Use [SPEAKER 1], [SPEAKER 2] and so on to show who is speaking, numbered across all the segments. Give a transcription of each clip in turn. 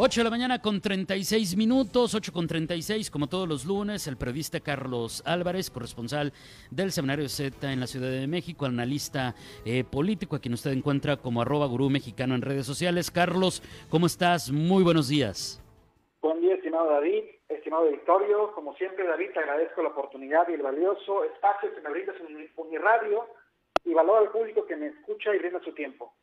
[SPEAKER 1] 8 de la mañana con 36 minutos, 8 con 36, como todos los lunes, el periodista Carlos Álvarez, corresponsal del Seminario Z en la Ciudad de México, analista eh, político, a quien usted encuentra como arroba gurú mexicano en redes sociales. Carlos, ¿cómo estás? Muy buenos días.
[SPEAKER 2] Buen día, estimado David, estimado Victorio. Como siempre, David, te agradezco la oportunidad y el valioso espacio que me brindas en mi radio y valoro al público que me escucha y brinda su tiempo.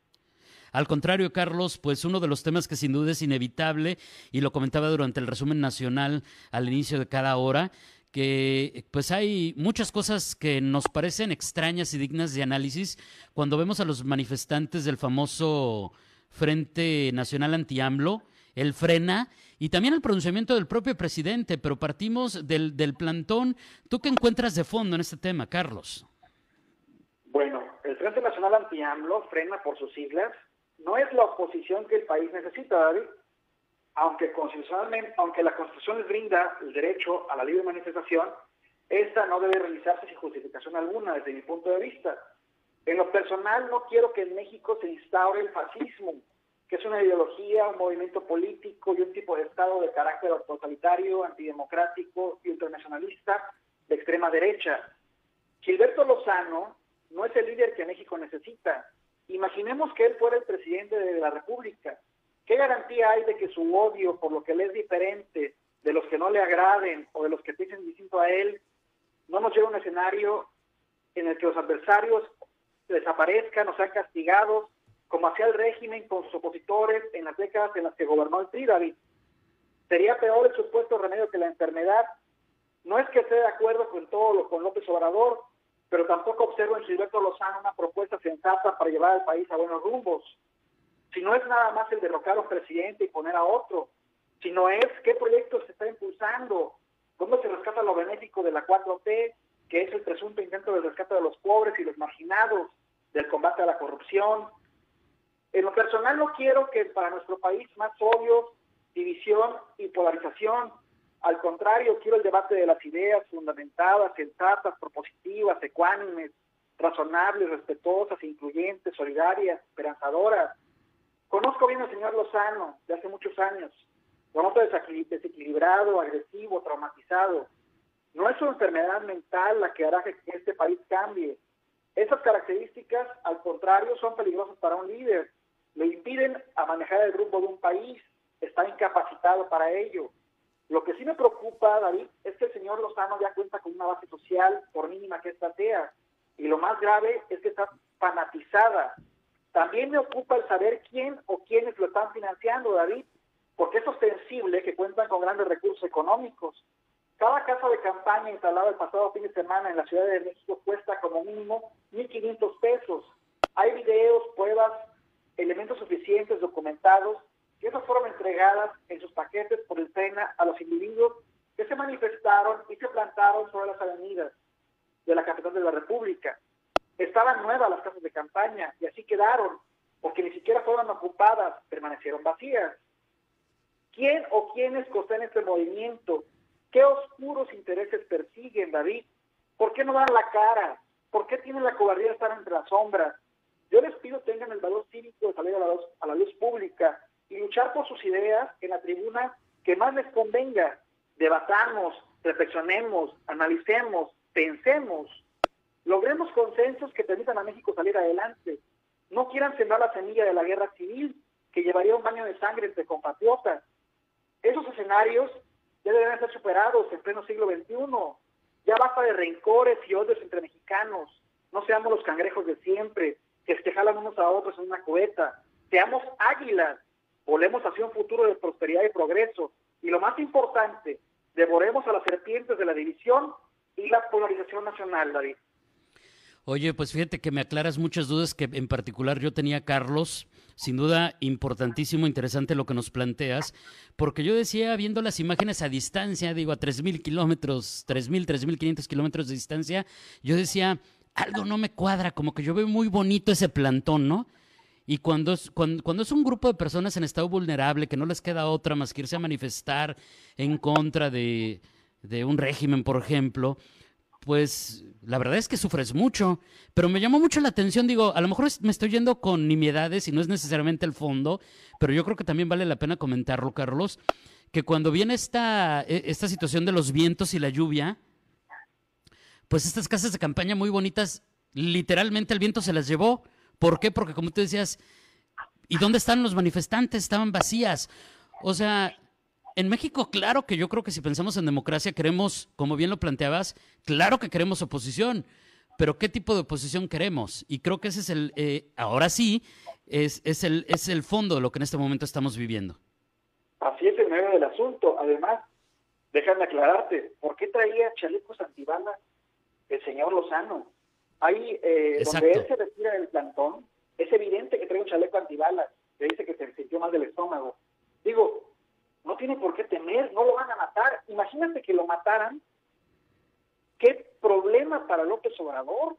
[SPEAKER 1] Al contrario, Carlos, pues uno de los temas que sin duda es inevitable, y lo comentaba durante el resumen nacional al inicio de cada hora, que pues hay muchas cosas que nos parecen extrañas y dignas de análisis cuando vemos a los manifestantes del famoso Frente Nacional Anti-AMLO, el frena y también el pronunciamiento del propio presidente, pero partimos del, del plantón. ¿Tú qué encuentras de fondo en este tema, Carlos?
[SPEAKER 2] Bueno, el Frente Nacional Anti-AMLO, frena por sus siglas, no es la oposición que el país necesita, David. Aunque constitucionalmente, aunque la Constitución les brinda el derecho a la libre manifestación, esta no debe realizarse sin justificación alguna desde mi punto de vista. En lo personal no quiero que en México se instaure el fascismo, que es una ideología, un movimiento político y un tipo de Estado de carácter totalitario, antidemocrático y internacionalista de extrema derecha. Gilberto Lozano no es el líder que México necesita. Imaginemos que él fuera el presidente de la República. ¿Qué garantía hay de que su odio por lo que le es diferente, de los que no le agraden o de los que piensen distinto a él, no nos lleve a un escenario en el que los adversarios desaparezcan o sean castigados, como hacía el régimen con sus opositores en las décadas en las que gobernó el PRI, David? Sería peor el supuesto remedio que la enfermedad. No es que esté de acuerdo con todo lo con López Obrador, pero tampoco observo en Gilberto Lozano una propuesta sensata para llevar al país a buenos rumbos. Si no es nada más el derrocar a un presidente y poner a otro, sino es qué proyectos se está impulsando, cómo se rescata lo benéfico de la 4T, que es el presunto intento de rescate de los pobres y los marginados, del combate a la corrupción. En lo personal no quiero que para nuestro país más odio, división y polarización, al contrario, quiero el debate de las ideas fundamentadas, sensatas, propositivas, ecuánimes, razonables, respetuosas, incluyentes, solidarias, esperanzadoras. Conozco bien al señor Lozano de hace muchos años. Lo noto desequilibrado, agresivo, traumatizado. No es su enfermedad mental la que hará que este país cambie. Esas características, al contrario, son peligrosas para un líder. Le impiden a manejar el rumbo de un país. Está incapacitado para ello. Lo que sí me preocupa, David, es que el señor Lozano ya cuenta con una base social, por mínima que esta sea, y lo más grave es que está fanatizada. También me ocupa el saber quién o quiénes lo están financiando, David, porque es ostensible que cuentan con grandes recursos económicos. Cada casa de campaña instalada el pasado fin de semana en la Ciudad de México cuesta como mínimo 1.500 pesos. Hay videos, pruebas, elementos suficientes documentados y esas fueron entregadas en sus paquetes por el SENA a los individuos que se manifestaron y se plantaron sobre las avenidas de la capital de la República. Estaban nuevas las casas de campaña y así quedaron, porque ni siquiera fueron ocupadas, permanecieron vacías. ¿Quién o quiénes costean este movimiento? ¿Qué oscuros intereses persiguen, David? ¿Por qué no dan la cara? ¿Por qué tienen la cobardía de estar entre las sombras? Yo les pido tengan el valor cívico de salir a la luz, a la luz pública y luchar por sus ideas en la tribuna que más les convenga. Debatamos, reflexionemos, analicemos, pensemos, logremos consensos que permitan a México salir adelante. No quieran sembrar la semilla de la guerra civil que llevaría un baño de sangre entre compatriotas. Esos escenarios ya deben ser superados en pleno siglo XXI. Ya basta de rencores y odios entre mexicanos. No seamos los cangrejos de siempre, que se jalan unos a otros en una cubeta. Seamos águilas volemos hacia un futuro de prosperidad y progreso. Y lo más importante, devoremos a las serpientes de la división y la polarización nacional, David.
[SPEAKER 1] Oye, pues fíjate que me aclaras muchas dudas que en particular yo tenía, Carlos. Sin duda, importantísimo, interesante lo que nos planteas, porque yo decía, viendo las imágenes a distancia, digo, a 3.000 kilómetros, 3.000, 3.500 kilómetros de distancia, yo decía, algo no me cuadra, como que yo veo muy bonito ese plantón, ¿no? Y cuando es, cuando, es un grupo de personas en estado vulnerable que no les queda otra más que irse a manifestar en contra de, de un régimen, por ejemplo, pues la verdad es que sufres mucho. Pero me llamó mucho la atención, digo, a lo mejor me estoy yendo con nimiedades y no es necesariamente el fondo, pero yo creo que también vale la pena comentarlo, Carlos, que cuando viene esta, e, esta situación de los vientos y la lluvia, pues estas casas de campaña muy bonitas, literalmente el viento se las llevó. ¿Por qué? Porque como tú decías, ¿y dónde están los manifestantes? Estaban vacías. O sea, en México, claro que yo creo que si pensamos en democracia, queremos, como bien lo planteabas, claro que queremos oposición, pero ¿qué tipo de oposición queremos? Y creo que ese es el, eh, ahora sí, es, es, el, es el fondo de lo que en este momento estamos viviendo.
[SPEAKER 2] Así es el medio del asunto. Además, déjame aclararte, ¿por qué traía chalecos antibalas el señor Lozano? Ahí, eh, donde él se retira del plantón, es evidente que trae un chaleco antibalas, que dice que se sintió mal del estómago. Digo, no tiene por qué temer, no lo van a matar. Imagínate que lo mataran. ¿Qué problema para López Obrador?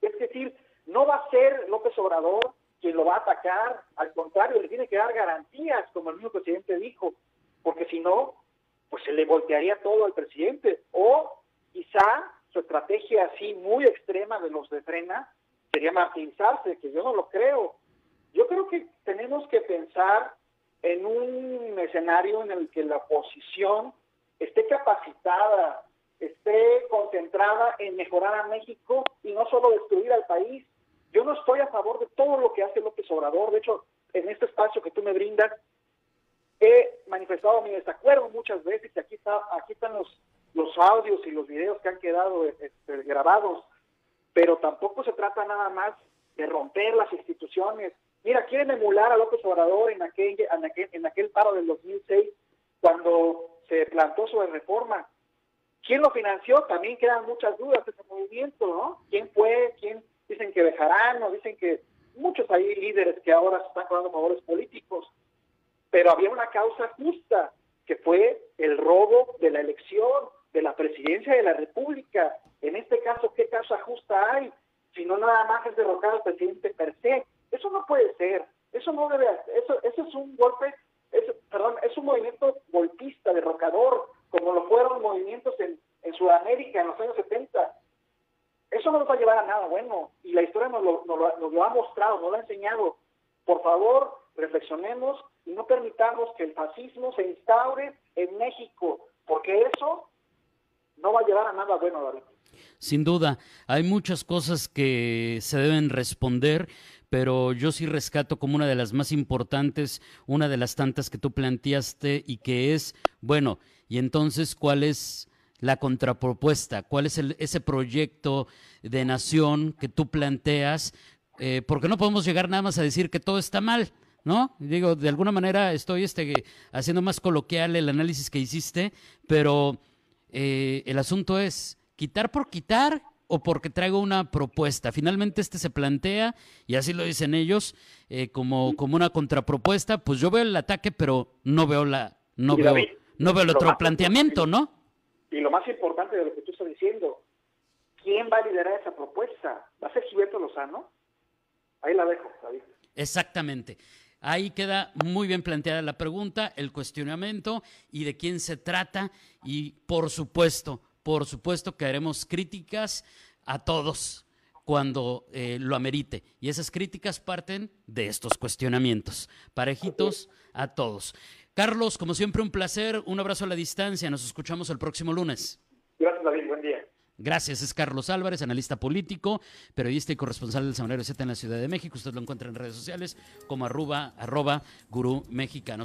[SPEAKER 2] Es decir, no va a ser López Obrador quien lo va a atacar, al contrario, le tiene que dar garantías, como el mismo presidente dijo, porque si no, pues se le voltearía todo al presidente. O quizá su estrategia así muy extrema de los de frena sería martirizarse, que yo no lo creo. Yo creo que tenemos que pensar en un escenario en el que la oposición esté capacitada, esté concentrada en mejorar a México y no solo destruir al país. Yo no estoy a favor de todo lo que hace López Obrador. De hecho, en este espacio que tú me brindas, he manifestado mi desacuerdo muchas veces y aquí, está, aquí están los, los audios y los videos que han quedado este, grabados. Pero tampoco se trata nada más de romper las instituciones, Mira, quieren emular a López Obrador en aquel, en aquel, en aquel paro del 2006, cuando se plantó su reforma. ¿Quién lo financió? También quedan muchas dudas de ese movimiento, ¿no? ¿Quién fue? ¿Quién? Dicen que dejarán, o dicen que muchos hay líderes que ahora se están cobrando favores políticos. Pero había una causa justa, que fue el robo de la elección, de la presidencia de la República. En este caso, ¿qué causa justa hay? Si no nada más es derrocar al presidente per se. Eso no puede ser, eso no debe, eso, eso es un golpe, perdón, es un movimiento golpista, derrocador, como lo fueron movimientos en, en Sudamérica en los años 70. Eso no nos va a llevar a nada bueno, y la historia nos lo, nos lo ha mostrado, nos lo ha enseñado. Por favor, reflexionemos y no permitamos que el fascismo se instaure en México, porque eso no va a llevar a nada bueno, David.
[SPEAKER 1] Sin duda, hay muchas cosas que se deben responder pero yo sí rescato como una de las más importantes, una de las tantas que tú planteaste y que es, bueno, y entonces, ¿cuál es la contrapropuesta? ¿Cuál es el, ese proyecto de nación que tú planteas? Eh, porque no podemos llegar nada más a decir que todo está mal. ¿no? Digo, de alguna manera estoy este, haciendo más coloquial el análisis que hiciste, pero eh, el asunto es quitar por quitar o porque traigo una propuesta. Finalmente este se plantea, y así lo dicen ellos, eh, como, como una contrapropuesta, pues yo veo el ataque, pero no veo la, no veo, no veo el otro planteamiento, ¿no?
[SPEAKER 2] Y lo más importante de lo que tú estás diciendo, ¿quién va a liderar esa propuesta? ¿Va a ser Gilberto Lozano? Ahí la dejo, David.
[SPEAKER 1] Exactamente. Ahí queda muy bien planteada la pregunta, el cuestionamiento y de quién se trata y por supuesto por supuesto que haremos críticas a todos cuando eh, lo amerite. Y esas críticas parten de estos cuestionamientos. Parejitos a todos. Carlos, como siempre, un placer. Un abrazo a la distancia. Nos escuchamos el próximo lunes.
[SPEAKER 2] Gracias, David. Buen día.
[SPEAKER 1] Gracias, es Carlos Álvarez, analista político, periodista y corresponsal del Semanario Z en la Ciudad de México. Usted lo encuentra en redes sociales como arroba, arroba gurú mexicano.